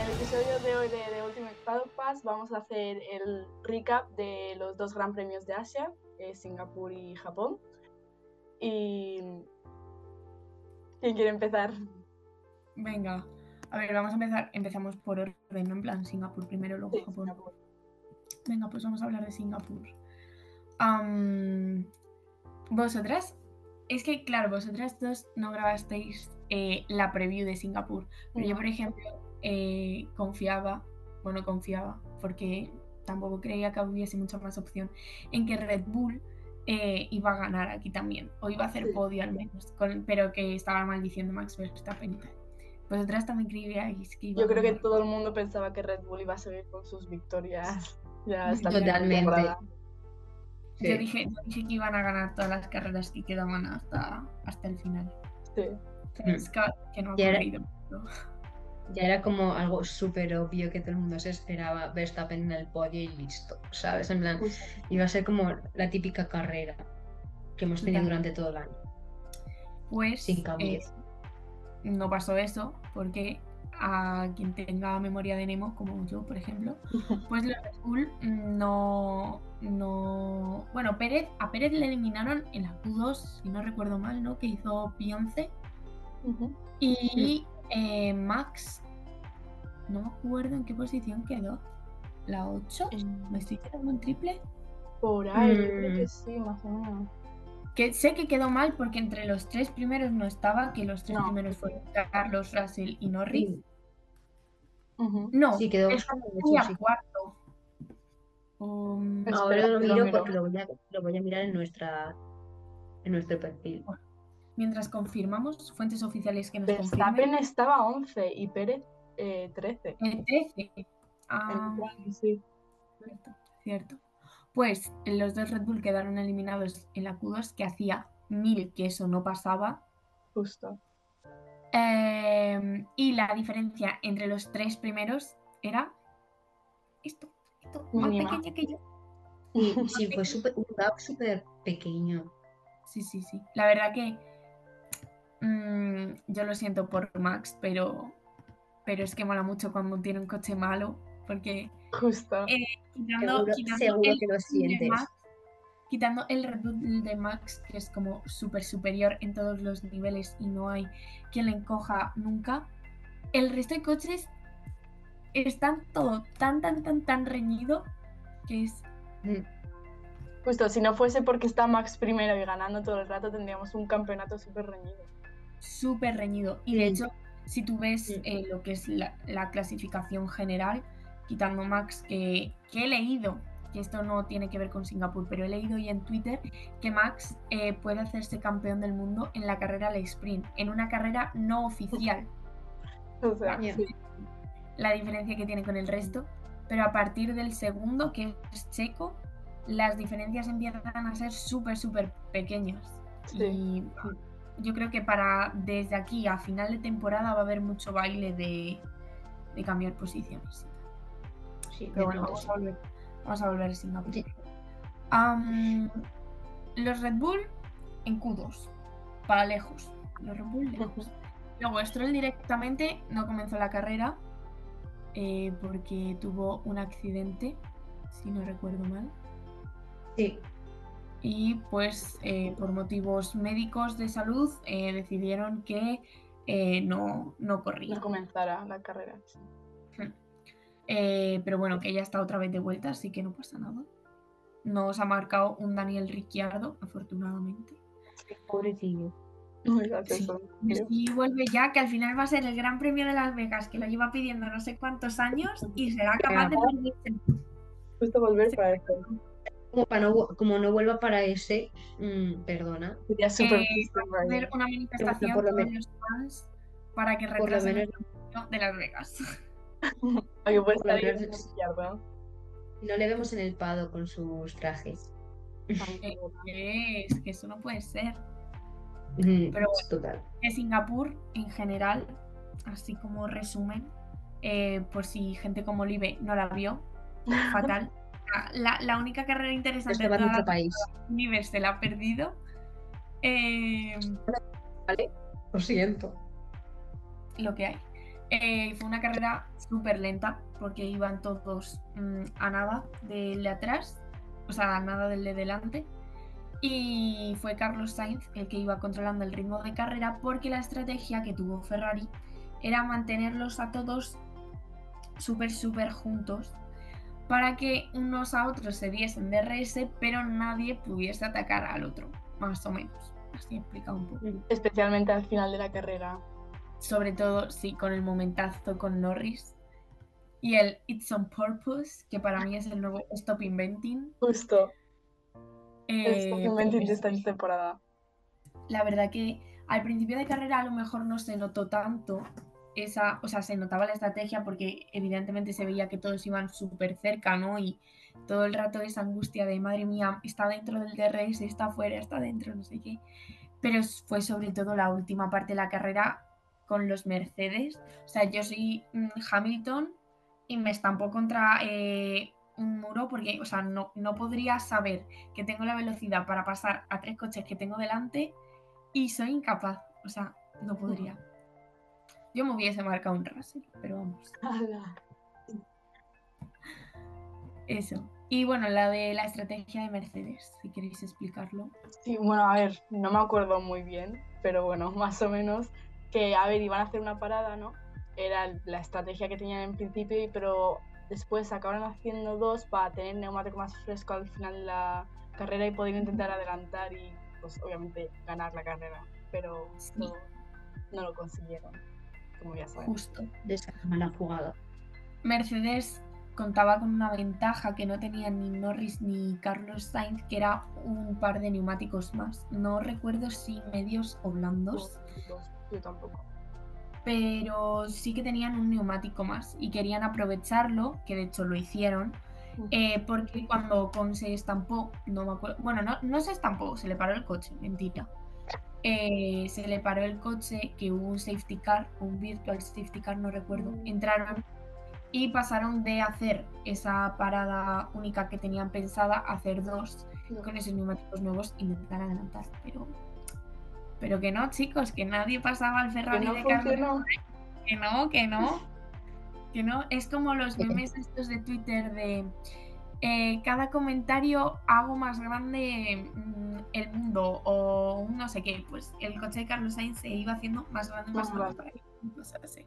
el episodio de hoy de The Ultimate Paddock Pass vamos a hacer el recap de los dos gran premios de Asia, eh, Singapur y Japón. Y... ¿Quién quiere empezar? Venga, a ver, vamos a empezar. Empezamos por orden, ¿no? En plan, Singapur primero, luego Sí, Japón. Singapur. Venga, pues vamos a hablar de Singapur. Vosotras, es que claro, vosotras dos no grabasteis eh, la preview de Singapur, pero yo, por ejemplo, eh, confiaba, bueno, confiaba, porque tampoco creía que hubiese mucha más opción, en que Red Bull eh, iba a ganar aquí también, o iba a hacer Sí. podio al menos, con- pero que estaba maldiciendo Max Verstappen. Vosotras también creíais que iba Yo a creo que todo el mundo pensaba que Red Bull iba a seguir con sus victorias. Ya hasta Totalmente. Sí. Yo dije, yo dije que iban a ganar todas las carreras que quedaban hasta, hasta el final. Sí. Pero es que, que no ha ocurrido. Ya era como algo súper obvio que todo el mundo se esperaba Verstappen en el podio y listo, ¿sabes? En plan, iba a ser como la típica carrera que hemos tenido durante todo el año. Pues Sin cambios. eh, no pasó eso, porque a quien tenga memoria de Nemo, como yo, por ejemplo, pues los Red Bull no, no. Bueno, Pérez, a Pérez le eliminaron en la Q2, si no recuerdo mal, ¿no? Que hizo P11. Ujú. Y eh, Max, no me acuerdo en qué posición quedó. ¿La 8? ¿Me estoy quedando en triple? Por ahí, yo creo Mm. que sí, más o menos. Que sé que quedó mal porque entre los tres primeros no estaba, que los tres No. primeros fueron Carlos, Russell y Norris. Sí. No, sí, quedó sí. cuarto. Um, Ahora lo que lo miro porque lo voy a, lo voy a mirar en nuestra en nuestro perfil. Mientras confirmamos, fuentes oficiales que nos Verstappen confirmen. estaba 11 y Pérez eh, 13. El 13. Ah, El cual, sí. cierto, cierto. Pues los dos Red Bull quedaron eliminados en la Q2, que hacía mil que eso no pasaba. Justo. Eh, y la diferencia entre los tres primeros era esto, esto, más pequeña que yo. Sí, sí, fue súper- un gap súper pequeño. Sí, sí, sí. La verdad que mm, yo lo siento por Max, pero, pero es que mola mucho cuando tiene un coche malo, porque Justo. eh, quitando, Seguro, quitando seguro el que lo sientes. Max, quitando el Red Bull de Max, que es como súper superior en todos los niveles y no hay quien le encoja nunca, el resto de coches están todo tan, tan, tan, tan reñido que es Mm, Justo, si no fuese porque está Max primero y ganando todo el rato, tendríamos un campeonato súper reñido. Súper reñido. Y de Sí. hecho, si tú ves Sí. eh, lo que es la, la clasificación general, quitando Max, que, que he leído, que esto no tiene que ver con Singapur, pero he leído hoy en Twitter que Max eh, puede hacerse campeón del mundo en la carrera al sprint, en una carrera no oficial, O sea, la diferencia que tiene con el resto. Pero a partir del segundo, que es Checo, las diferencias empiezan a ser súper, súper pequeñas. Sí. Y yo creo que para desde aquí a final de temporada va a haber mucho baile de, de cambiar posiciones. sí, Pero bueno, vamos a volver, vamos a volver a Singapur. Sí. Los Red Bull en Q2, para lejos. Los Red Bull lejos. Luego Stroll directamente no comenzó la carrera eh, porque tuvo un accidente, si no recuerdo mal. Sí, y pues eh, por motivos médicos de salud eh, decidieron que eh, no, no corría. No comenzara la carrera. sí. Eh, pero bueno, que ya está otra vez de vuelta, así que no pasa nada. Nos ha marcado un Daniel Ricciardo, afortunadamente. pobrecillo. Sí. Y vuelve ya, que al final va a ser el Gran Premio de Las Vegas, que lo lleva pidiendo no sé cuántos años y será capaz de perderse. Justo volver para esto. Como, para no, como no vuelva para ese, mm, perdona. Sería súper Eh, hacer una manifestación por lo todos men- los fans para que Por lo retrasen el menos, de Las Vegas. Menos- en izquierda. no le vemos en el pado con sus trajes. Eh, Es que eso no puede ser. Mm, Pero total. de Singapur en general, así como resumen, eh, por si gente como Olive no la vio, fatal. La, la única carrera interesante Esto de la país. Olive se la ha perdido. Eh, ¿Vale? Lo siento. lo que hay. Eh, fue una carrera súper lenta porque iban todos mm, a nada del de atrás, o sea, a nada del de delante. Y fue Carlos Sainz el que iba controlando el ritmo de carrera porque la estrategia que tuvo Ferrari era mantenerlos a todos súper, súper juntos para que unos a otros se diesen DRS, pero nadie pudiese atacar al otro, más o menos. Así explica un poco. Especialmente al final de la carrera. Sobre todo, sí, con el momentazo con Norris. Y el It's on Purpose, que para mí es el nuevo Stop Inventing. Justo. Eh, Stop Inventing de esta temporada. La verdad que al principio de carrera a lo mejor no se notó tanto esa, o sea, se notaba la estrategia porque evidentemente se veía que todos iban súper cerca, ¿no? Y todo el rato esa angustia de, madre mía, está dentro del DRS, está fuera, está dentro, no sé qué. Pero fue sobre todo la última parte de la carrera con los Mercedes. O sea, yo soy mm, Hamilton y me estampo contra eh, un muro porque, o sea, no, no podría saber que tengo la velocidad para pasar a tres coches que tengo delante y soy incapaz. O sea, no podría. Yo me hubiese marcado un Russell, pero vamos. Eso. Y bueno, la de la estrategia de Mercedes, si queréis explicarlo. Sí, bueno, a ver, no me acuerdo muy bien, pero bueno, más o menos que, a ver, iban a hacer una parada, ¿no? Era la estrategia que tenían en principio, pero después acabaron haciendo dos para tener neumático más fresco al final de la carrera y poder intentar adelantar y, pues, obviamente, ganar la carrera, pero no, no lo consiguieron, como ya. Justo. De esa mala jugada. Mercedes contaba con una ventaja que no tenían ni Norris ni Carlos Sainz, que era un par de neumáticos más. No recuerdo si medios o blandos, Yo tampoco. pero sí que tenían un neumático más y querían aprovecharlo, que de hecho lo hicieron, eh, porque cuando Ocon se estampó, no me acuerdo, bueno, no, no se estampó, se le paró el coche, mentira. Eh, se le paró el coche, que hubo un safety car, un virtual safety car, no recuerdo. Entraron y pasaron de hacer esa parada única que tenían pensada a hacer dos con esos neumáticos nuevos intentar adelantar. Pero, pero que no, chicos, que nadie pasaba al Que Ferrari no de Carlos funcionó. que no, que no. Que no. Es como los memes estos de Twitter de eh, cada comentario hago más grande mm, el mundo o no sé qué. Pues el coche de Carlos Sainz se iba haciendo más grande, más grande. para así.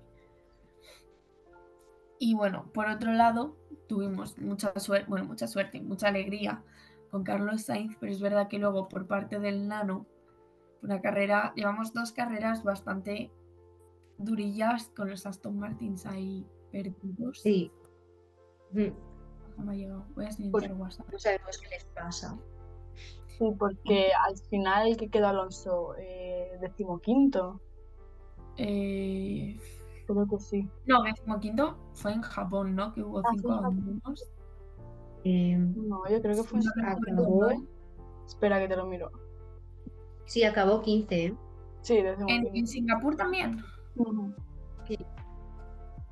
Y bueno, por otro lado, tuvimos mucha suerte, bueno, mucha suerte mucha alegría con Carlos Sainz, pero es verdad que luego por parte del Nano, una carrera, llevamos dos carreras bastante durillas con los Aston Martins ahí perdidos. Sí. Mm, No me ha llegado. Voy a Pues silenciar WhatsApp. No sabemos qué les pasa. Sí, porque al final que quedó Alonso eh, decimoquinto. Eh, Creo que sí. no, decimoquinto fue en Japón, ¿no? Que hubo Ah, cinco Japón. abandonos. Eh, No, yo creo que fue. En- acabó. Espera que te lo miro. Sí, acabó 15. ¿eh? Sí, En, decimoquinto. en Singapur también. Sí.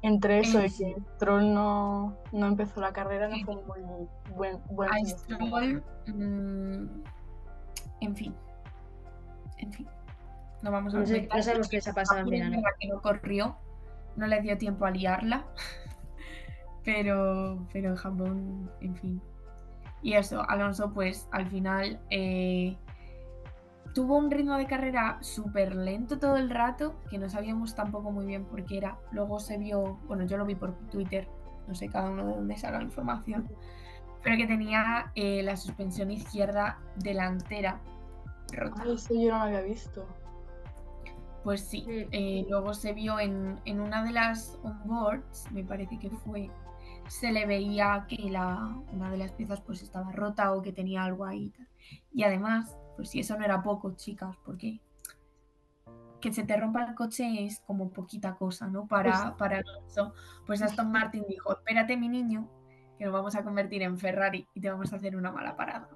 Entre eso y En- que Stroll no, no empezó la carrera, no fue un muy buen, buen A. Stroll, mm, en fin. En fin. No vamos a No, sé- no sabemos qué les ha pasado en verano. que no corrió, no le dio tiempo a liarla, pero, pero en Japón, en fin. Y eso, Alonso pues al final eh, tuvo un ritmo de carrera súper lento todo el rato, que no sabíamos tampoco muy bien por qué era. Luego se vio, bueno, yo lo vi por Twitter, no sé cada uno de dónde saca la información, pero que tenía eh, la suspensión izquierda delantera rota. Ay, eso yo no lo había visto. Pues sí, eh, luego se vio en, en una de las onboards, me parece que fue, se le veía que la, una de las piezas pues estaba rota o que tenía algo ahí. Y además, pues si eso no era poco, chicas, porque que se te rompa el coche es como poquita cosa, ¿no? Para, para Alonso. Pues Aston Martin dijo, espérate mi niño, que nos vamos a convertir en Ferrari y te vamos a hacer una mala parada.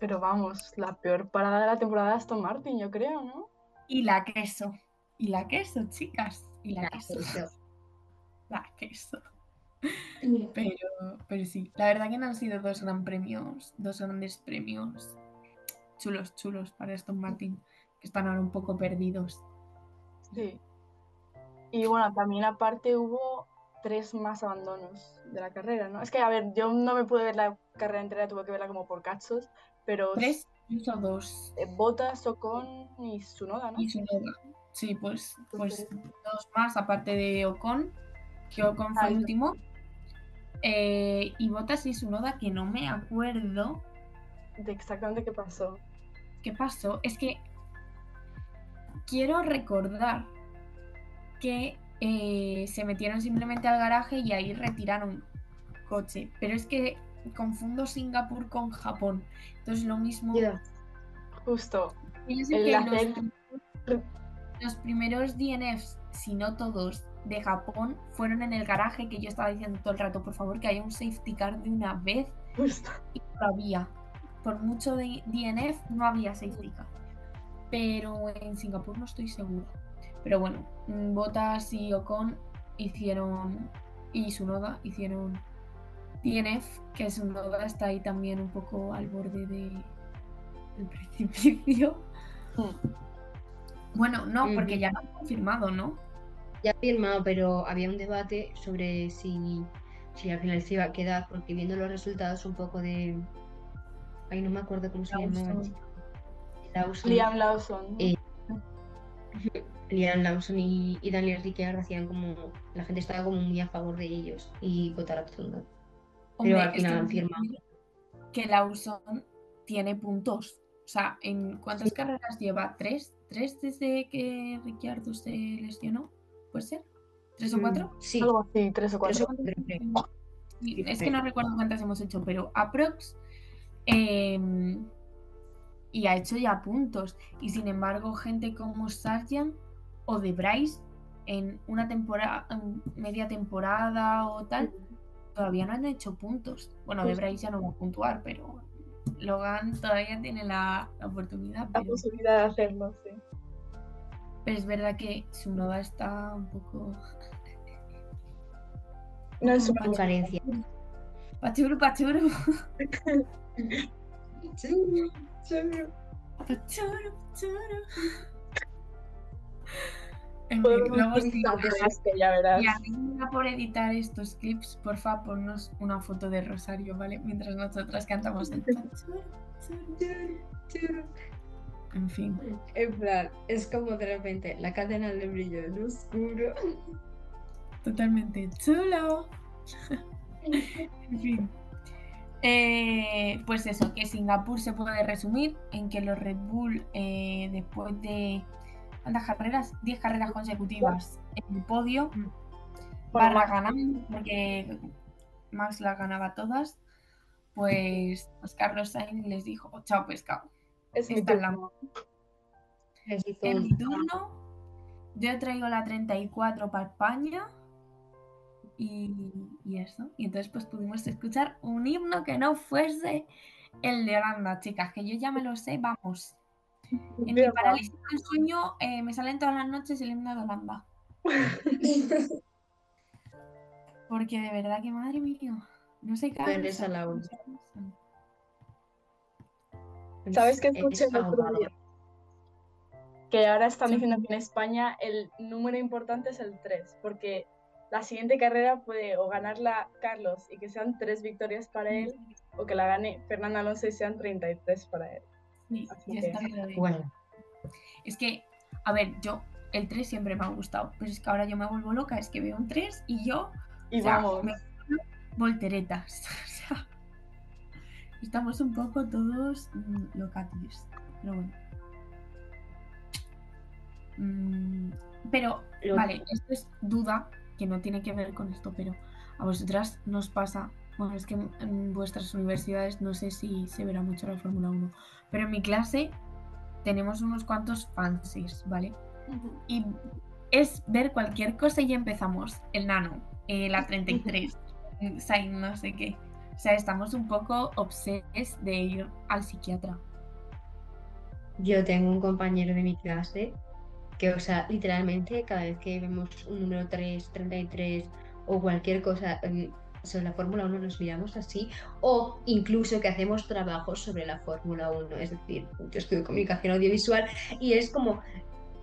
Pero vamos, la peor parada de la temporada de Aston Martin, yo creo, ¿no? Y la queso, y la queso, chicas, y la queso. Eso. La queso. Pero, pero sí, la verdad que no han sido dos gran premios, dos grandes premios chulos, chulos para Aston Martin, que están ahora un poco perdidos. Sí. Y bueno, también aparte hubo tres más abandonos de la carrera, ¿no? Es que, a ver, yo no me pude ver la carrera entera, tuve que verla como por cachos, pero Tres, hizo dos. eh, Botas, Ocon y Sunoda, ¿no? Y Tsunoda. Sí, pues, pues dos más, aparte de Ocon, que Ocon fue Ah, el último. Eh, y Botas y Sunoda, que no me acuerdo De exactamente qué pasó. Qué pasó. Es que quiero recordar que eh, se metieron simplemente al garaje y ahí retiraron coche. Pero es que confundo Singapur con Japón. Entonces lo mismo. Justo. Pienso que los, los primeros DNFs, si no todos, de Japón fueron en el garaje que yo estaba diciendo todo el rato, por favor, que haya un safety car de una vez Justo. y había. Por mucho de DNF no había safety car. Pero en Singapur no estoy segura. Pero bueno, mm, Bottas y Ocon hicieron y Sunoda hicieron DNF, que Sunoda está ahí también un poco al borde de, del precipicio. Mm. Bueno, no, porque ya lo han confirmado, ¿no? Ya firmado, pero había un debate sobre si, si al final se iba a quedar, porque viendo los resultados un poco de... Ay, no me acuerdo cómo se llama. Lawson. Lawson. Liam Lawson. Eh, Liam Lawson y, y Daniel Ricciardo hacían como... La gente estaba como muy a favor de ellos y votar a Tsunoda. Hombre, al final que han firmado. Que Lawson tiene puntos. O sea, ¿en cuántas Sí. carreras lleva? ¿Tres? ¿Tres desde que Ricciardo se lesionó? ¿Puede ser? ¿Tres o Mm, cuatro? Sí, Algo así, tres o tres o cuatro. es que no recuerdo cuántas hemos hecho, pero aprox. Em, y ha hecho ya puntos. Y sin embargo, gente como Sargent o de Bryce en una temporada, media temporada o tal, todavía no han hecho puntos. Bueno, de Justo. Bryce ya no va a puntuar, pero Logan todavía tiene la, la oportunidad. La Pero, posibilidad de hacerlo, sí. pero es verdad que Sunoda está un poco. No es un una carencia. Pachuru, pachuru. Sí, Podemos sí, utilizar de esto, ya verás. Y por editar estos clips, porfa, ponnos una foto de Rosario, ¿vale? Mientras nosotras cantamos el pachuru, pachuru. En fin. En plan, es como de repente la cadena de brillo en oscuro. Totalmente chulo. en fin. Eh, pues eso, que Singapur se puede resumir en que los Red Bull, eh, después de ¿cuántas carreras? 10 carreras consecutivas en el podio, Bueno, barra Max, ganando, porque Max las ganaba todas, pues, pues Carlos Sainz les dijo, chao pescado. es esta es la un- mi turno, yo traigo la 34 para España. Y, y eso. Y entonces pues pudimos escuchar un himno que no fuese el de Holanda, chicas, que yo ya me lo sé, vamos. En mi parálisis del sueño eh, me salen todas las noches el himno de Holanda. Porque de verdad que madre mía, no sé qué. ¿Sabes qué Es escuché el otro día? Que ahora están Sí. diciendo que en España el número importante es el 3, porque la siguiente carrera puede o ganarla Carlos y que sean tres victorias para él, o que la gane Fernando Alonso y sean 33 para él. Sí, ya está Bueno, Es que, a ver, yo, el 3 siempre me ha gustado, pero es que ahora yo me vuelvo loca, es que veo un 3 y yo, Y o sea, vamos, me volteretas. O sea, estamos un poco todos mm, locatis, pero bueno. Mm, pero, Lo- vale, esto es duda que no tiene que ver con esto, pero a vosotras nos pasa. Bueno, es que en- vuestras universidades no sé si se verá mucho la Fórmula 1, pero en mi clase tenemos unos cuantos fancies, ¿vale? Y es ver cualquier cosa y ya empezamos. El nano, eh, la 33, Sainz, no sé qué. O sea, estamos un poco obses de ir al psiquiatra. yo tengo un compañero de mi clase que, o sea, literalmente cada vez que vemos un número 3, 33 o cualquier cosa sobre la Fórmula 1 nos miramos así o incluso que hacemos trabajos sobre la Fórmula 1. Es decir, yo estudio comunicación audiovisual y es como,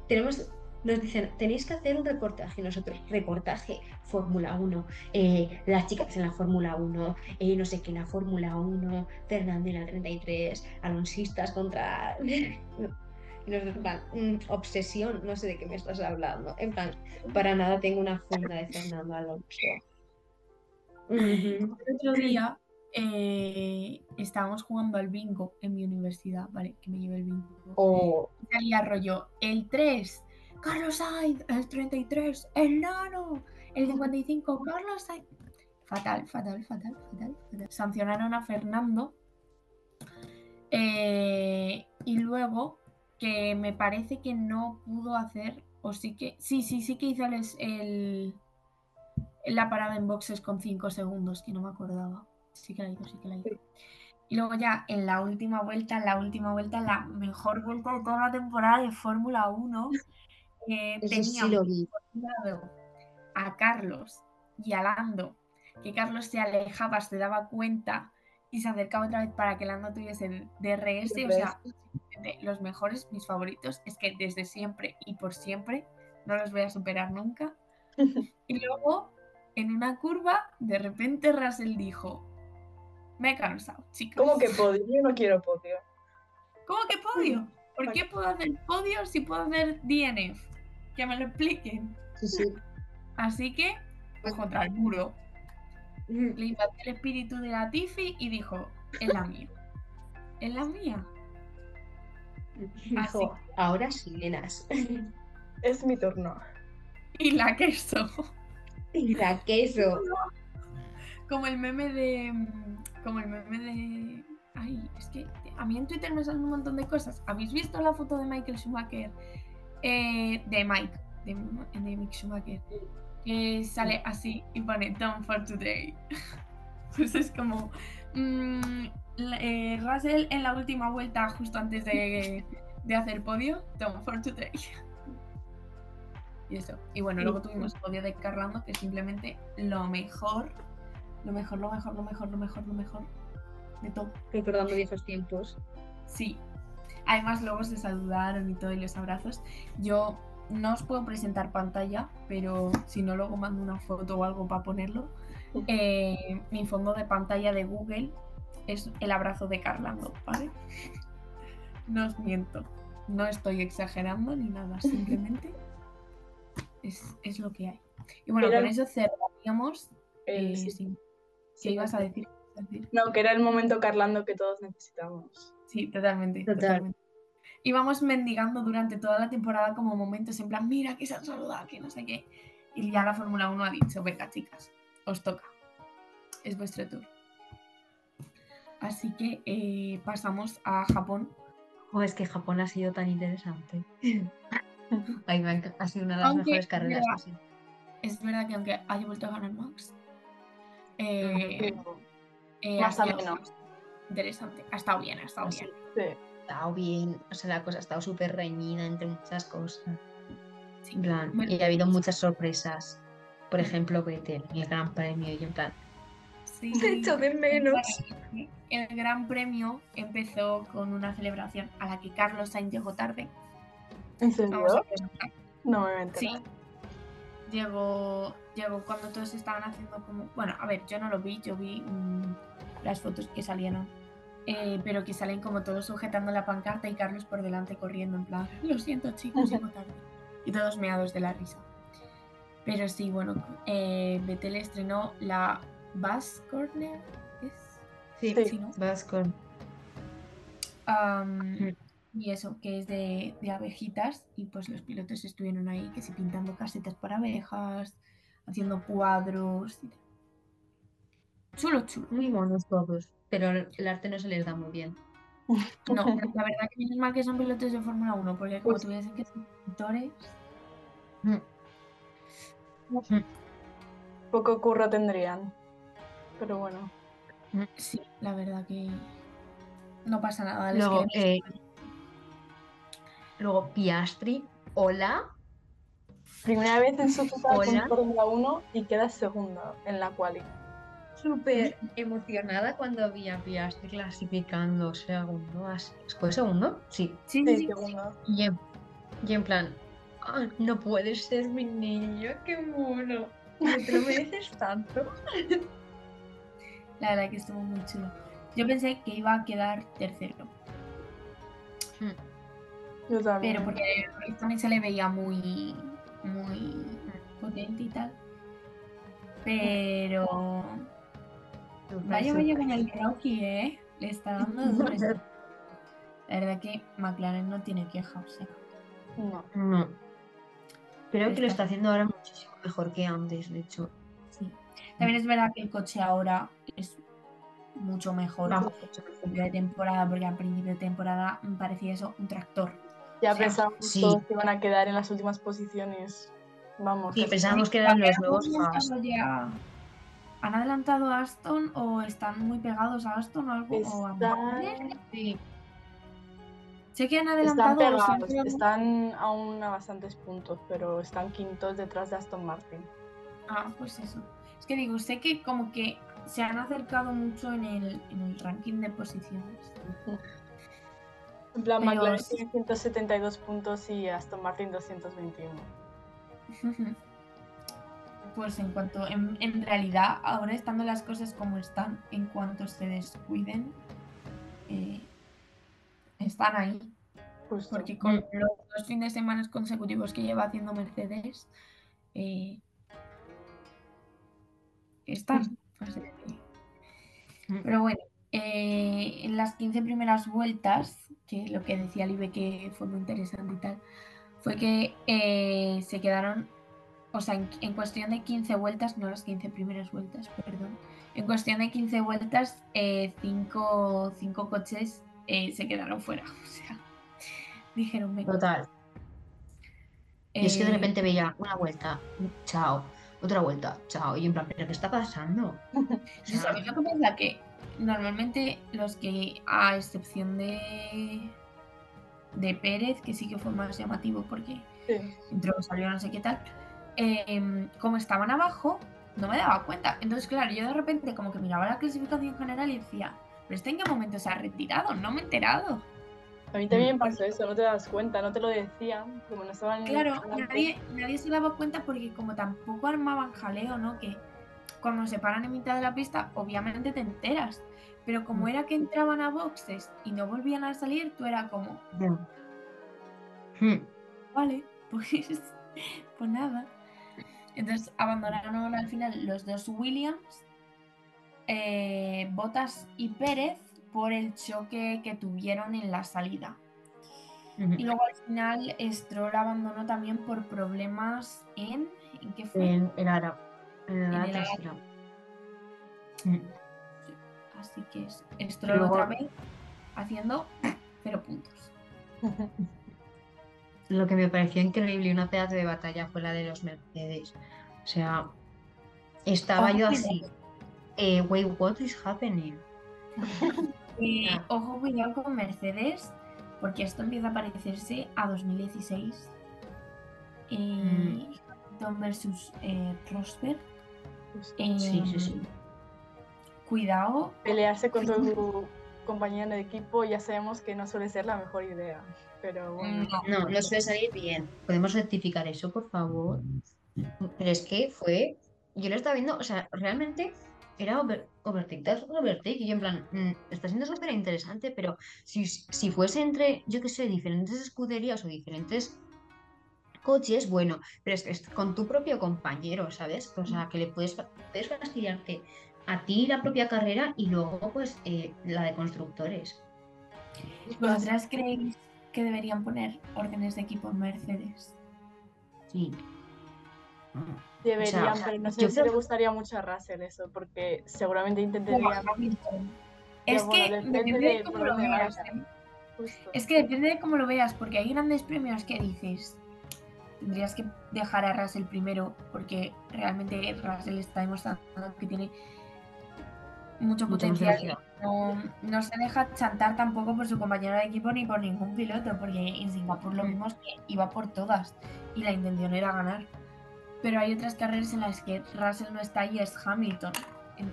tenemos nos dicen, tenéis que hacer un reportaje. Nosotros, reportaje, Fórmula 1, eh, las chicas en la Fórmula 1, eh, no sé qué, la Fórmula 1, Fernando en la 33, alonsistas contra... Y nosotros, en plan, "Mm, obsesión, no sé de qué me estás hablando. En plan, para nada tengo una funda de Fernando Alonso. Ujú. El otro día eh, estábamos jugando al bingo en mi universidad, ¿vale? Que me llevé el bingo. O Y salía rollo, el 3, Carlos Sainz, el 33, el Nano, el 55, Carlos Sainz. Fatal, fatal, fatal, fatal, fatal. Sancionaron a Fernando. eh, y luego que me parece que no pudo hacer, o sí que, sí, sí, sí que hizo el, el- la parada en boxes con 5 segundos, que no me acordaba. Sí que la hizo, sí que la hizo. Y luego ya en la última vuelta, en la última vuelta, la mejor vuelta de toda la temporada de Fórmula 1, eh, eso sí teníamos lo vi. lado a Carlos y a Lando, que Carlos se alejaba, se daba cuenta y se acercaba otra vez para que Lando tuviese DRS, o sea, simplemente los mejores, mis favoritos, es que desde siempre y por siempre no los voy a superar nunca. Y luego, en una curva, de repente Russell dijo, me he cansado, chicos. ¿Cómo que podio? Yo no quiero podio. ¿Cómo que podio? ¿Por qué puedo hacer podio si puedo hacer DNF? Que me lo expliquen. Sí, sí. Así que, pues contra el muro. Le invadió el espíritu de la Tiffy y dijo, es la mía. Es la mía. Dijo, ahora sí, nenas. Es mi turno. Y la queso. Y da queso. Como el meme de. mm, Como el meme de. Ay, es que a mí en Twitter me salen un montón de cosas. ¿Habéis visto la foto de Michael Schumacher? Eh, de Mike, de, de Mick Schumacher. Que sale así y pone Done for today. Pues es como. mm, la- eh, Russell en la última vuelta, justo antes de, de hacer podio, Done for today. Y eso. Y bueno, luego tuvimos podio de Carlando, que es simplemente lo mejor, lo mejor, lo mejor, lo mejor, lo mejor, lo mejor de todo. Recordando tiempos. Sí. Además, luego se saludaron y todo, y los abrazos. Yo no os puedo presentar pantalla, pero si no, luego mando una foto o algo para ponerlo. Eh, mi fondo de pantalla de Google es el abrazo de Carlando, ¿vale? No os miento. No estoy exagerando ni nada, simplemente es, es lo que hay. Y bueno, con eso cerraríamos. El- eh, sí, sí. sí, ¿Qué ibas a sí. decir? ¿Qué ibas a decir? No, que era el momento Carlando que todos necesitamos. Sí, totalmente. Total. totalmente. Íbamos mendigando durante toda la temporada como momentos en plan, mira que se han saludado, que no sé qué. Y ya la Fórmula 1 ha dicho, venga chicas, os toca. Es vuestro tour. Así que eh, pasamos a Japón. Oh, es que Japón ha sido tan interesante. Ay, me ha sido una de las Aunque, mejores carreras. mira, que. Es verdad que aunque haya vuelto a ganar Max, eh, eh, Más o menos. interesante. Ha estado bien, ha estado bien. Sí. Ha estado bien, o sea, la cosa ha estado súper reñida entre muchas cosas. Sí. En plan, Bueno, y ha habido muchas sorpresas. Por ejemplo, Vettel, el Gran Premio, y yo en plan, sí, Te echo de menos. El Gran Premio empezó con una celebración a la que Carlos Sainz llegó tarde. ¿En serio? No me enterado. Sí. Llegó, llegó cuando todos estaban haciendo como. Bueno, a ver, yo no lo vi, yo vi mm, las fotos que salieron. eh, pero que salen como todos sujetando la pancarta y Carlos por delante corriendo en plan, lo siento chicos, llego tarde. Y todos meados de la risa. Pero sí, bueno, eh, Betel estrenó la Bass Corner. ¿Es? sí, Sí. Sí, ¿no? Am, Mm. y eso, que es de, de abejitas, y pues los pilotos estuvieron ahí, que sí, pintando casetas para abejas, haciendo cuadros. y tal. Chulo, chulo. Muy monos todos, pero el el arte no se les da muy bien. No, la verdad que menos mal que son pilotos de Fórmula 1, porque como Pues- tuviesen que ser pintores. Mm. Poco curro tendrían. Pero bueno. Sí, la verdad que no pasa nada. les Luego, eh, luego Piastri, hola. Primera vez en su Hola. con Fórmula 1 y queda segunda en la quali. Súper emocionada cuando vi a Piastri clasificando segundo. ¿Fue segundo? Sí. Sí, sí, Sí. Y en, y en plan, ah, no puedes ser mi niño, qué mono. No te lo mereces tanto. La verdad que estuvo muy chulo. Yo pensé que iba a quedar tercero, Yo también. pero porque también se le veía muy, muy potente y tal. Pero vaya, vaya con el Rocky, ¿eh? Le está dando duro. La verdad que McLaren no tiene queja, o sea. No. No. Creo que lo está haciendo ahora muchísimo mejor que antes, de hecho. También es verdad que el coche ahora es mucho mejor principio de temporada, porque al principio de temporada me parecía eso un tractor. Ya O sea, pensábamos sí. todos que iban a quedar en las últimas posiciones. Vamos. Sí, casi. pensábamos que eran los ¿Han nuevos ya- ¿Han adelantado a Aston o están muy pegados a Aston o algo? o a McLaren? Están, Sí. Sé que han están adelantado. o han pegados, pegado- están aún a bastantes puntos, pero están quintos detrás de Aston Martin. Ah, pues eso. Es que digo, sé que como que se han acercado mucho en el, en el ranking de posiciones. En plan, Pero McLaren sí. tiene 172 puntos y Aston Martin 221. Pues en cuanto, en, en realidad, ahora estando las cosas como están, en cuanto se descuiden, eh, están ahí. Justo. Porque con los dos fines de semana consecutivos que lleva haciendo Mercedes, eh, que- Mm. Pero bueno, eh, en las 15 primeras vueltas, que lo que decía Libe que fue muy interesante y tal, fue que eh, se quedaron, o sea, en, en cuestión de 15 vueltas, no las 15 primeras vueltas, perdón, en cuestión de 15 vueltas, eh, cinco, cinco coches se quedaron fuera. O sea, dijeron, venga. Total. Y es que de repente veía una vuelta, chao, otra vuelta, chao. Y en plan, ¿pero qué está pasando? O ¿Y sea, ¿Sabéis lo que pasa? Que normalmente los que, a excepción de, de Pérez, que sí que fue más llamativo porque Sí. entró, salió, no sé qué tal, eh, como estaban abajo, no me daba cuenta. Entonces, claro, yo de repente como que miraba la clasificación general y decía, ¿pero este en qué momento se ha retirado? No me he enterado. A mí también me pasó eso, no te das cuenta, no te lo decían, como no estaban en el Claro, nadie, nadie se daba cuenta porque como tampoco armaban jaleo, ¿no? Que cuando se paran en mitad de la pista, obviamente te enteras. Pero como Mm. era que entraban a boxes y no volvían a salir, tú era como. Hmm. vale, pues, pues nada. Entonces abandonaron al final los dos Williams, eh, Botas y Pérez por el choque que tuvieron en la salida. Y luego al final Stroll abandonó también por problemas en... ¿En qué fue? En el ara. En el En ara trasera. Así que es Stroll Luego- otra vez haciendo cero puntos. Lo que me pareció increíble y una pedazo de batalla fue la de los Mercedes. O sea, estaba yo así. Eh, wait, what is happening? Eh, Ah. ojo, cuidado con Mercedes, porque esto empieza a parecerse a 2016. Eh, Mm. Hamilton versus eh, Rosberg. Justo. Sí, sí, Eh, sí. Cuidado. Pelearse con tu compañero de equipo ya sabemos que no suele ser la mejor idea, pero bueno. No, No, no suele salir bien. ¿Podemos rectificar eso, por favor? Pero es que fue. Yo lo estaba viendo, o sea, realmente era over, overtake tras overtake. Y yo, en plan, mm, está siendo súper interesante, pero si, si fuese entre, yo qué sé, diferentes escuderías o diferentes coches, bueno, pero es que es con tu propio compañero, ¿sabes? O sea, que le puedes, puedes fastidiarte a ti la propia carrera y luego, pues, eh, la de constructores. ¿Vosotras creéis que deberían poner órdenes de equipo en Mercedes? Sí. Deberían, o sea, pero no sé yo si creo le que- gustaría mucho a Russell eso, porque seguramente intentaría Es bueno, que depende depende de de cómo lo veas. ¿eh? Es que depende de cómo lo veas, porque hay grandes premios que dices, tendrías que dejar a Russell primero, porque realmente Russell está demostrando que tiene mucho potencial. No, no se deja chantar tampoco por su compañero de equipo ni por ningún piloto, porque en Singapur lo Mm. vimos que iba por todas y la intención era ganar. Pero hay otras carreras en las que Russell no está y es Hamilton.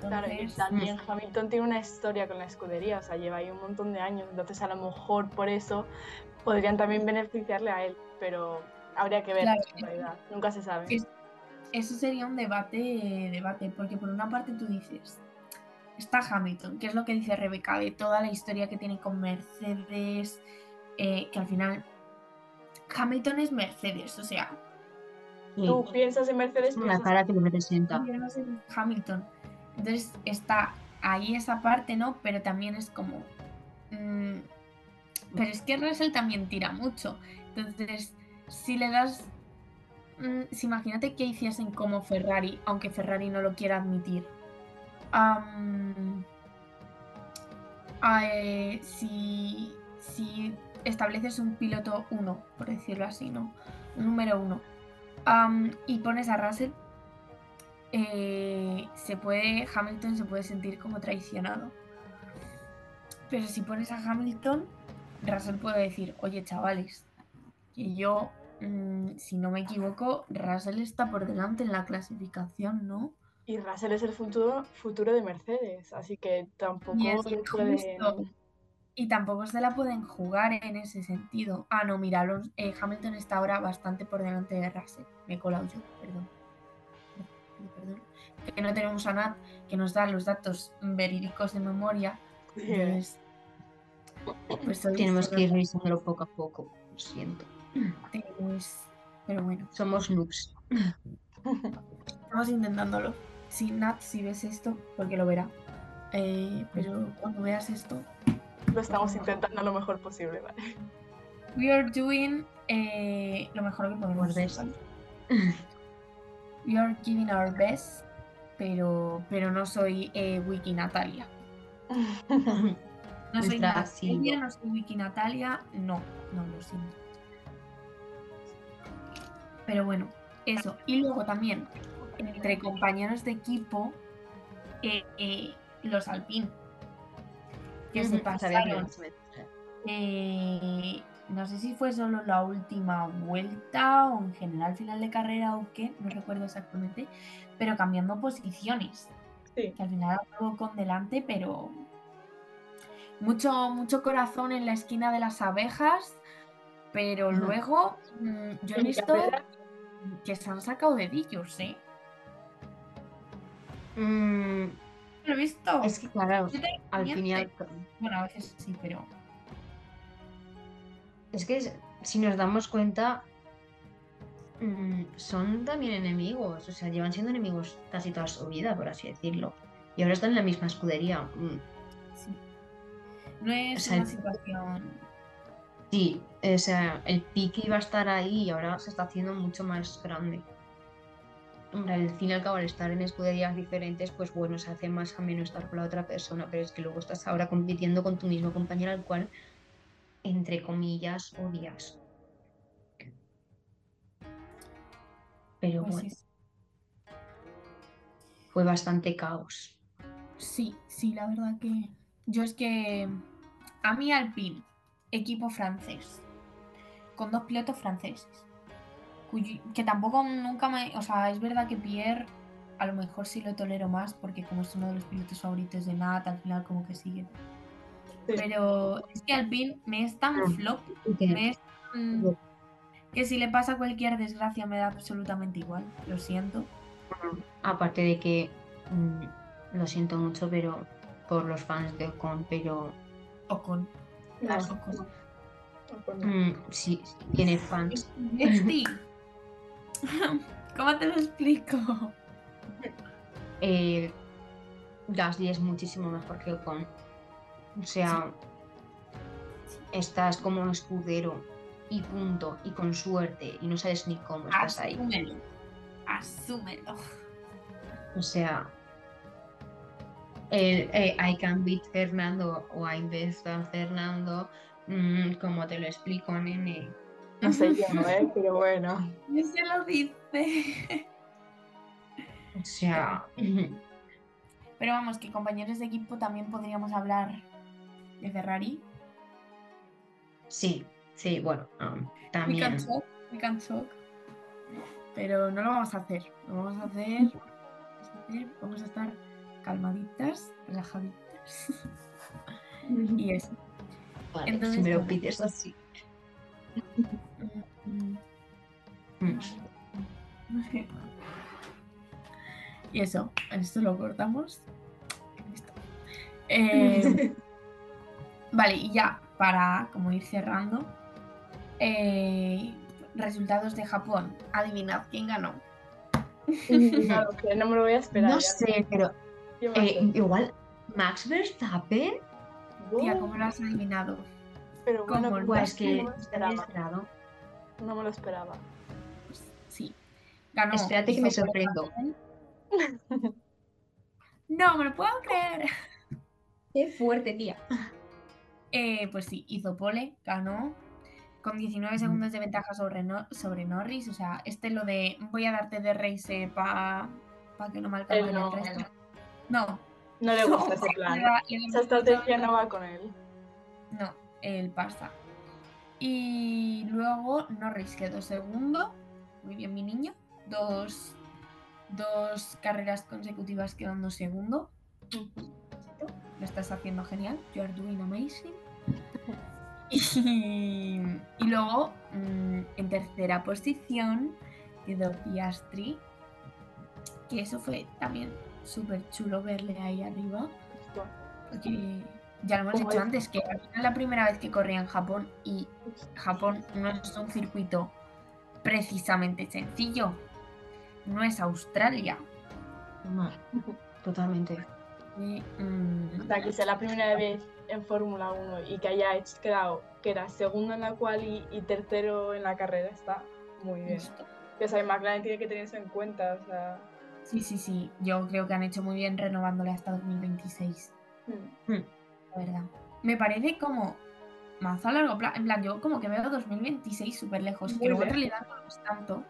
Claro, y también Hamilton tiene una historia con la escudería, o sea, lleva ahí un montón de años, entonces a lo mejor por eso podrían también beneficiarle a él, pero Habría que ver, Claro. en realidad. Nunca se sabe. Es- Eso sería un debate, debate, porque por una parte tú dices, está Hamilton, que es lo que dice Rebeca, de toda la historia que tiene con Mercedes, eh, que al final Hamilton es Mercedes, o sea, Sí, Tú piensas en Mercedes, piensas cara que lo representa. sé Hamilton. Entonces está ahí esa parte, ¿no? Pero también es como... mm, pero es que Russell también tira mucho. Entonces, si le das... mm, si imagínate que hiciesen como Ferrari, aunque Ferrari no lo quiera admitir. Eh, si, si estableces un piloto 1, por decirlo así, ¿no? Un número 1. Y pones a Russell, eh, se puede, Hamilton se puede sentir como traicionado. Pero si pones a Hamilton, Russell puede decir, oye chavales, que yo, mm, si no me equivoco, Russell está por delante en la clasificación, ¿no? Y Russell es el futuro, futuro de Mercedes, así que tampoco Y es justo. Y tampoco se la pueden jugar en ese sentido. Ah, no, mira, Alonso- eh, Hamilton está ahora bastante por delante de Russell. Me he colado yo, perdón. Perdón. Que no tenemos a Nat que nos da los datos verídicos de memoria. Entonces, pues Tenemos que ir revisándolo poco a poco. Lo siento. pues, pero bueno, Somos noobs. estamos intentándolo. Si Nat, si ves esto, porque lo verá. Eh, pero cuando veas esto, Lo estamos intentando lo mejor posible, ¿vale? We are doing eh, lo mejor que podemos. Our best. ¿vale? We are giving our best, pero, pero no soy eh, Wiki Natalia. No soy Natalia, no soy Wiki Natalia, no, no lo siento. Pero bueno, eso. Y luego también, entre compañeros de equipo, eh, eh, los Alpine, que se pasaron eh, no sé si fue solo la última vuelta o en general final de carrera o qué, no recuerdo exactamente, pero cambiando posiciones. Sí. Que al final acabó con delante, pero mucho, mucho corazón en la esquina de las abejas, pero luego mm, yo he En visto que se han sacado dedillos, ¿eh? Mm, Lo he visto. es que claro, al fin y al miente. Bueno, a veces sí, pero Es que si nos damos cuenta, mm, son también enemigos. O sea, llevan siendo enemigos casi toda su vida, por así decirlo. Y ahora están en la misma escudería. Mm, sí. No es O sea, una situación Sí, o sea, el pique iba a estar ahí y ahora se está haciendo mucho más grande. Hombre, al fin y al cabo, al estar en escuderías diferentes, pues bueno, se hace más ameno estar con la otra persona, pero es que luego estás ahora compitiendo con tu mismo compañero al cual, entre comillas, odias. Pero Pues bueno, fue bastante caos. sí, sí, la verdad que yo es que a mí Alpine, equipo francés, con dos pilotos franceses, cuyo- que tampoco nunca me, o sea, es verdad que Pierre a lo mejor sí lo tolero más porque como es uno de los pilotos favoritos de Nat, al final como que sigue. Sí. Pero es que Alpine me es tan flop, me es tan- que si le pasa cualquier desgracia me da absolutamente igual, lo siento. Aparte de que, mm, lo siento mucho, pero por los fans de Ocon, pero Ocon. no, las Ocon. Ocon mm, sí, sí tiene fans. ¿Cómo te lo explico? Eh, Gasly es muchísimo mejor que Ocon. O sea, estás como escudero y punto, y con suerte, y no sabes ni cómo estás ahí. Asúmelo. Asúmelo. O sea, el eh, I can beat Fernando o I than Fernando, mm, como te lo explico, nene. No sé yo, ¿eh? Pero bueno. ¿Qué se lo dice? O sea, Pero vamos, que compañeros de equipo también podríamos hablar de Ferrari. sí, sí, bueno, um, We también. can talk, we can talk. Pero no lo vamos a hacer. Lo vamos a hacer. Vamos a, hacer- vamos a estar calmaditas, relajaditas. y eso. Vale, Entonces, si me lo pides así. Mm, Mm. y eso, esto lo cortamos. Listo. Eh, vale, y ya para como ir cerrando. eh, resultados de Japón. Adivinad quién ganó. Claro, que no me lo voy a esperar. No ya. sé, pero ¿Quién va a eh, igual Max Verstappen. Tía, ¿cómo lo has adivinado? Pero bueno, ¿cómo? Pues no que me lo está bien esperaba. No me lo esperaba. Pues, sí. Ganó. Espérate que me sorprendo. No, me lo puedo creer. Qué fuerte, tía. Eh, pues sí, hizo pole, ganó con 19 segundos de ventaja sobre, No- sobre Norris. O sea, este lo de voy a darte de race para que no me alcance Él no. el resto. No, No le gusta ese plan. Esa estrategia no va con él. No, él pasa. Y luego Norris quedó segundo. Muy bien, mi niño. Dos, dos carreras consecutivas quedando segundo. Lo estás haciendo genial. You are doing amazing. Y, y luego, mm, en tercera posición, quedó Piastri. Que eso fue también súper chulo verle ahí arriba. Porque ya lo hemos dicho es- antes, que era la primera vez que corría en Japón y. Japón no es un circuito precisamente sencillo. No es Australia. No, totalmente. Y, mm, O sea, que sea la primera vez en Fórmula 1 y que haya hecho- quedado que era segundo en la cual y, y tercero en la carrera está muy bien. justo. Que o sea, McLaren tiene que tener eso en cuenta. O sea, Sí, sí, sí. Yo creo que han hecho muy bien renovándole hasta 2026. mm. La verdad. Me parece como mazo a largo plazo. En plan, yo como que veo 2026 súper lejos. Muy Que luego en realidad no es tanto.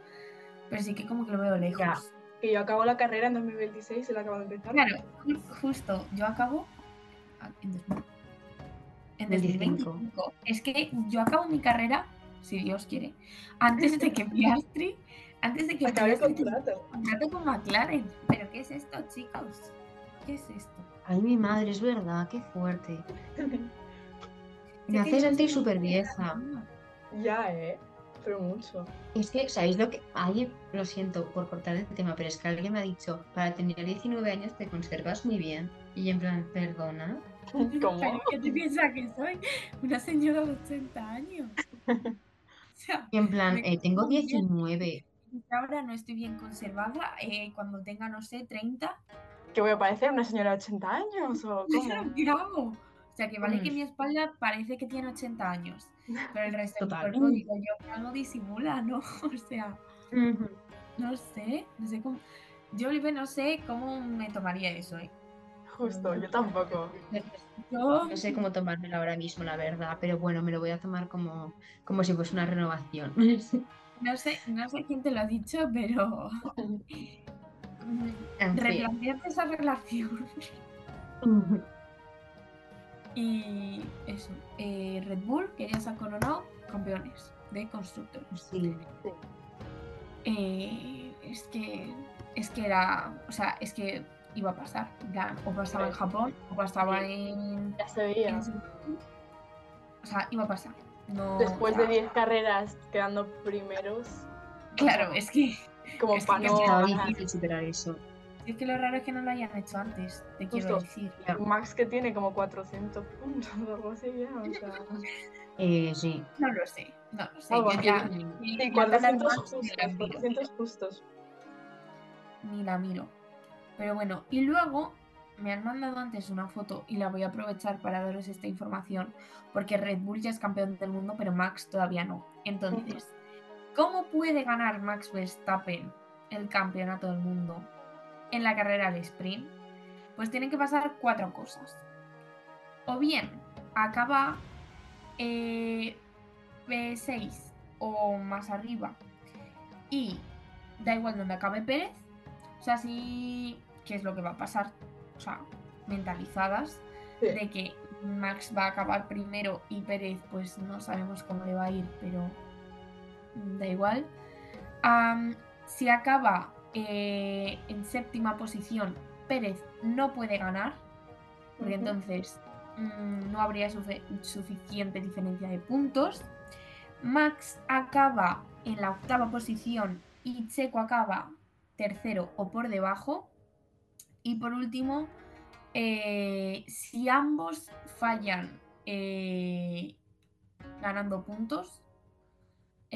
Pero sí que como que lo veo lejos. Ya. que yo acabo la carrera en 2026 y la acabo de empezar. Claro, ju- justo, yo acabo en 2000 en 25. 2025. Es que yo acabo mi carrera, si Dios quiere, antes de que Piastri, antes de que Acabé el contrato. contrato con McLaren. ¿Pero qué es esto, chicos? ¿Qué es esto? Ay, mi madre, es verdad, qué fuerte. Me hace sentir súper vieja. ya, ¿eh? Pero mucho. Es que, ¿sabéis lo que? Ay, lo siento por cortar el tema, pero es que alguien me ha dicho, para tener 19 años te conservas muy bien. Y en plan, perdona. ¿Cómo? ¿Pero qué te piensas que soy? Una señora de 80 años. O sea, Y en plan, eh, tengo conservo muy bien. 19. ahora no estoy bien conservada. eh, cuando tenga, no sé, 30, ¿Que voy a parecer una señora de 80 años o cómo? ¿qué? O sea, que vale que Mm. mi espalda parece que tiene 80 años, pero el resto Total. del cuerpo, digo yo, algo disimula, ¿no? O sea, no sé, no sé cómo... Yo, Olive, no sé cómo me tomaría eso, ¿eh? Justo, yo tampoco. Yo... No sé cómo tomármelo ahora mismo, la verdad, pero bueno, me lo voy a tomar como, como si fuese una renovación. No sé, no sé quién te lo ha dicho, pero... En fin. Replantearte esa relación. Y eso, eh, Red Bull, que ya se han coronado campeones de constructores. Sí. Eh, es que es que era, o sea, es que iba a pasar, plan, o pasaba en. Japón, o pasaba Sí. en, Ya se veía. en- o sea, iba a pasar. No, Después de sea, 10 carreras quedando primeros, Claro, es que como es para que no difícil superar eso. es que lo raro es que no lo hayan hecho antes, te quiero decir. Max que tiene como 400 puntos o algo así ya, o sea... Eh, sí. No lo sé, no lo sé. Algo Yo así. ya Sí, ni- ni 400 hablar más, justos, ni la miro. 400 justos. ni la miro. Pero bueno, y luego me han mandado antes una foto y la voy a aprovechar para daros esta información, porque Red Bull ya es campeón del mundo, pero Max todavía no. Entonces, ¿cómo puede ganar Max Verstappen el campeonato del mundo en la carrera al sprint? Pues tienen que pasar cuatro cosas. O bien acaba eh, P6 o más arriba y da igual donde acabe Pérez. O sea, sí, ¿qué es lo que va a pasar? O sea, mentalizadas Sí. de que Max va a acabar primero y Pérez, pues no sabemos cómo le va a ir, pero da igual. Si acaba eh, en séptima posición, Pérez no puede ganar, porque entonces mm, no habría sufe- suficiente diferencia de puntos. Max acaba en la octava posición y Checo acaba tercero o por debajo. Y por último, eh, si ambos fallan eh, ganando puntos,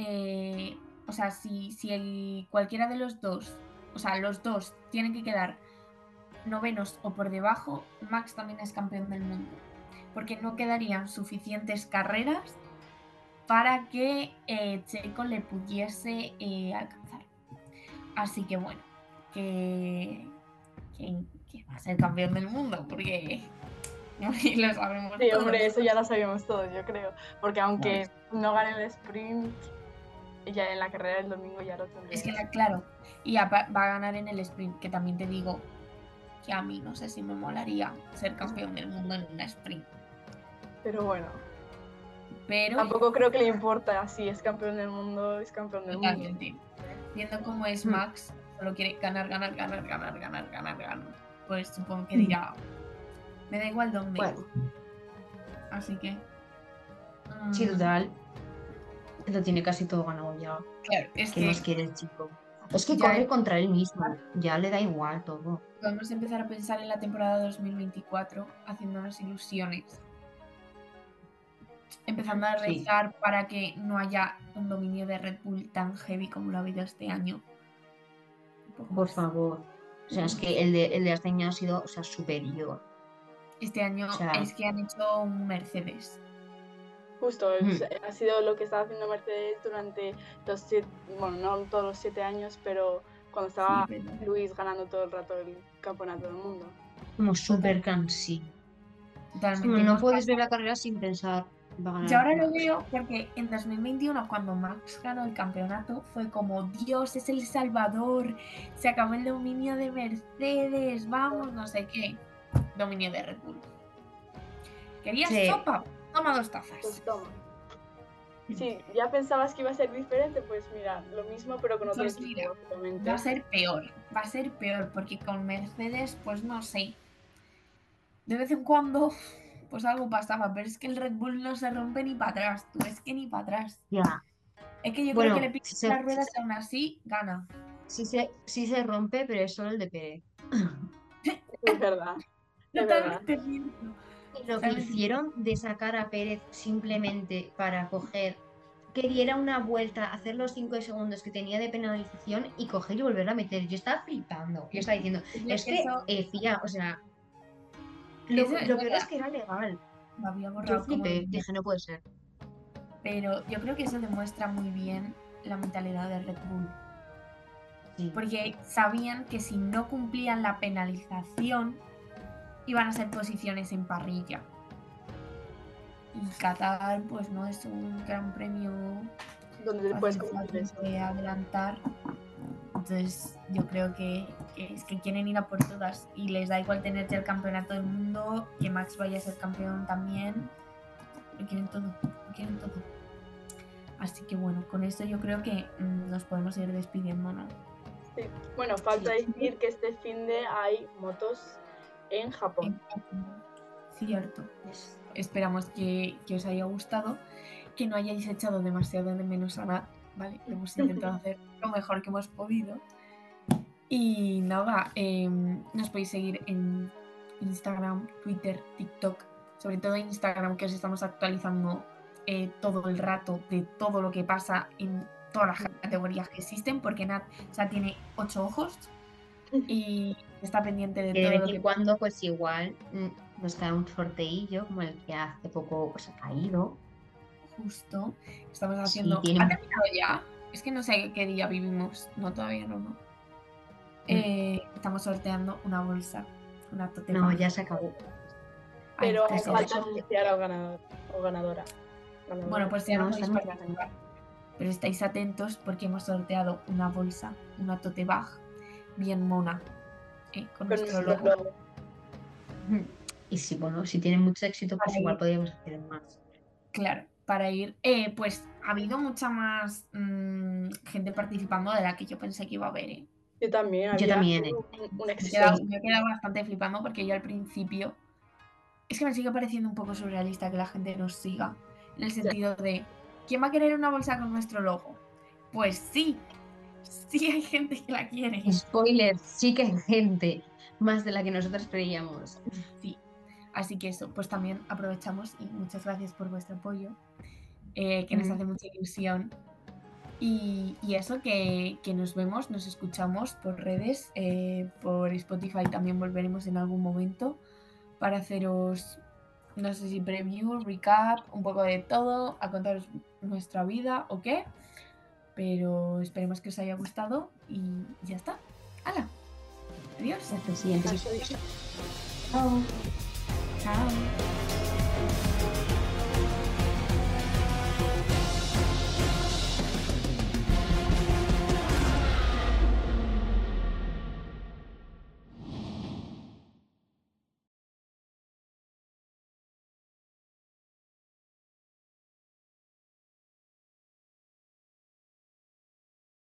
eh, o sea, si, si el, cualquiera de los dos, o sea, los dos tienen que quedar novenos o por debajo, Max también es campeón del mundo. Porque no quedarían suficientes carreras para que eh, Checo le pudiese eh, alcanzar. Así que bueno, que, que, que va a ser campeón del mundo, porque lo sabemos Sí, todos. hombre, eso ya lo sabíamos todos, yo creo. Porque aunque no gane el sprint, ya en la carrera del domingo ya lo tendría. Es que, la- claro, y ya va a ganar en el sprint, que también te digo que a mí no sé si me molaría ser campeón del mundo en un sprint. Pero bueno, Pero tampoco creo que le importa si es campeón del mundo, es campeón del mundo. viendo cómo es Mm. Max, solo quiere ganar, ganar, ganar, ganar, ganar, ganar, ganar. Pues supongo que Mm. dirá, me da igual dónde. Bueno, Así que... sí, mm, total. Lo tiene casi todo ganado ya. Claro, es ¿Qué que más quiere el chico? Es que Ya corre contra él mismo. Ya le da igual todo. podemos empezar a pensar en la temporada 2024 haciéndonos ilusiones. Empezando a Sí. rezar para que no haya un dominio de Red Bull tan heavy como lo ha habido este año. Por favor. O sea, es que el de, el de este año ha sido o sea, superior. Este año o sea- es que han hecho un Mercedes. Justo, Mm. es- ha sido lo que estaba haciendo Mercedes durante los siete, bueno, no todos los siete años, pero cuando estaba Sí, Luis ganando todo el rato el campeonato del mundo. Como súper cansino. Totalmente. No Hemos puedes ver la carrera sin pensar. Va a ganar Yo ahora lo veo porque en 2021, cuando Max ganó el campeonato, fue como Dios es el Salvador, se acabó el dominio de Mercedes, vamos, no sé qué. Dominio de Red Bull. ¿Querías Sí. sopa? Toma dos Pues tazas. toma. Si ya pensabas que iba a ser diferente, pues mira, lo mismo pero con otro Pues mira. Va a ser peor, va a ser peor, porque con Mercedes, pues no sé. De vez en cuando, pues algo pasaba, pero es que el Red Bull no se rompe ni para atrás, tú, es que ni para atrás. Ya. Es que yo Bueno, creo que le pican se- las ruedas aún así gana. Sí se, sí se rompe, pero es solo el de Pérez. Es verdad. Es verdad. Totalmente cierto. Lo que hicieron de sacar a Pérez simplemente para coger que diera una vuelta, hacer los 5 segundos que tenía de penalización y coger y volver a meter. Yo estaba flipando. Yo estaba diciendo, es que, eso eh, o sea, lo, lo peor es que era legal. me había Yo borrado como flipé, dije, no puede ser. Pero yo creo que eso demuestra muy bien la mentalidad de Red Bull. Sí. Porque sabían que si no cumplían la penalización, iban a ser posiciones en parrilla. Y Qatar, pues no es un gran premio Donde puedes de adelantar. Entonces, yo creo que, que es que quieren ir a por todas y les da igual tener ya el campeonato del mundo, que Max vaya a ser campeón también. Lo quieren todo, lo quieren todo. Así que bueno, con esto yo creo que mm, nos podemos ir despidiendo, ¿no? Sí. Bueno, falta decir que este fin de hay motos en Japón. Cierto. Esperamos que, que os haya gustado, que no hayáis echado demasiado de menos a Nat, ¿vale? Hemos intentado hacer lo mejor que hemos podido. Y nada, em, nos podéis seguir en Instagram, Twitter, TikTok, sobre todo en Instagram, que os estamos actualizando eh, todo el rato de todo lo que pasa en todas las categorías que existen, porque Nat ya tiene ocho ojos y está pendiente de Que de todo vez en que cuando, pues igual, mm, nos cae un sorteillo como el que hace poco pues, ha caído. justo estamos haciendo. tiene ¿Ha terminado ya? Es que no sé qué día vivimos. No, todavía no, no. Eh, estamos sorteando una bolsa, una tote No, ya se acabó. Ay, Pero falta anunciar al ganador o ganadora. Ganadora. Bueno, pues ya no No, estamos- participar. Pero estáis atentos porque hemos sorteado una bolsa, una tote bag bien mona. Eh, con nuestro logo. logo. Y si, bueno, si tienen mucho éxito, pues Ahí. igual podríamos hacer más. Claro, para ir. Eh, pues ha habido mucha más mm, gente participando de la que yo pensé que iba a haber. ¿eh? Yo también. Yo también, eh. Un, un éxito. quedado, me he quedado bastante flipando porque yo al principio. Es que me sigue pareciendo un poco surrealista que la gente nos siga. En el sentido de. ¿Quién va a querer una bolsa con nuestro logo? Pues sí, sí hay gente que la quiere. Spoiler, sí que hay gente, más de la que nosotros creíamos. Sí. Así que eso, pues también aprovechamos y muchas gracias por vuestro apoyo, eh, que nos Mm. hace mucha ilusión. Y, y eso, que, que nos vemos, nos escuchamos por redes, eh, por Spotify también volveremos en algún momento para haceros, no sé si preview, recap, un poco de todo, a contaros nuestra vida o qué. Pero esperemos que os haya gustado y ya está. ¡Hala! Adiós. Hasta el siguiente. Chao. Chao.